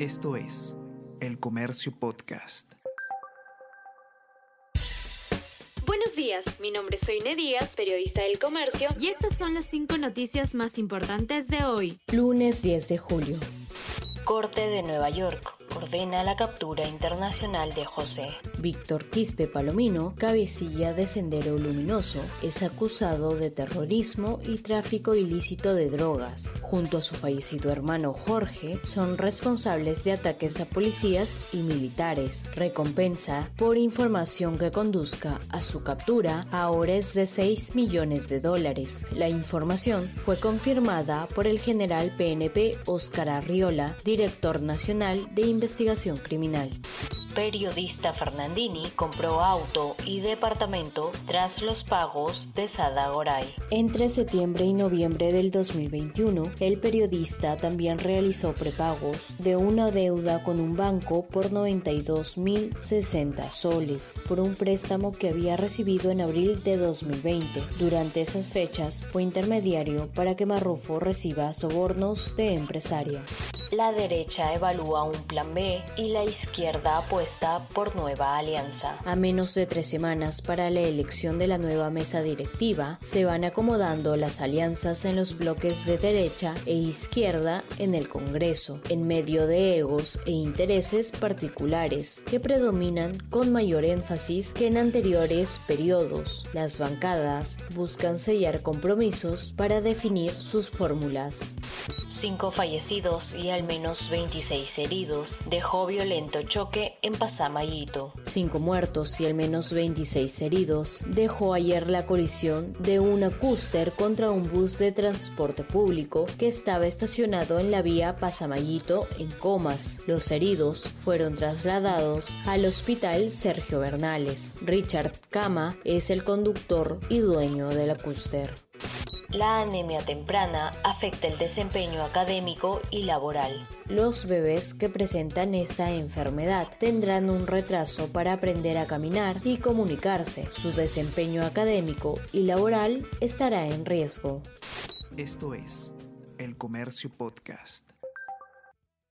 Esto es El Comercio Podcast. Buenos días, mi nombre es Soine Díaz, periodista del Comercio, y estas son las cinco noticias más importantes de hoy. Lunes 10 de julio. Corte de Nueva York ordena la captura internacional de José. Víctor Quispe Palomino, cabecilla de Sendero Luminoso, es acusado de terrorismo y tráfico ilícito de drogas. Junto a su fallecido hermano Jorge, son responsables de ataques a policías y militares. Recompensa por información que conduzca a su captura ahora es de 6 millones de dólares. La información fue confirmada por el general PNP Oscar Arriola, director nacional de investigación investigación criminal periodista Fernandini compró auto y departamento tras los pagos de Sada Goray. Entre septiembre y noviembre del 2021, el periodista también realizó prepagos de una deuda con un banco por 92.060 soles por un préstamo que había recibido en abril de 2020. Durante esas fechas fue intermediario para que Marrufo reciba sobornos de empresaria. La derecha evalúa un plan B y la izquierda apuesta por Nueva Alianza. A menos de tres semanas para la elección de la nueva mesa directiva, se van acomodando las alianzas en los bloques de derecha e izquierda en el Congreso, en medio de egos e intereses particulares que predominan con mayor énfasis que en anteriores periodos. Las bancadas buscan sellar compromisos para definir sus fórmulas. Cinco fallecidos y al menos 26 heridos dejó violento choque en Pasamayito. Cinco muertos y al menos 26 heridos dejó ayer la colisión de un acúster contra un bus de transporte público que estaba estacionado en la vía Pasamayito en Comas. Los heridos fueron trasladados al hospital Sergio Bernales. Richard Cama es el conductor y dueño del acúster. La anemia temprana afecta el desempeño académico y laboral. Los bebés que presentan esta enfermedad tendrán un retraso para aprender a caminar y comunicarse. Su desempeño académico y laboral estará en riesgo. Esto es El Comercio Podcast.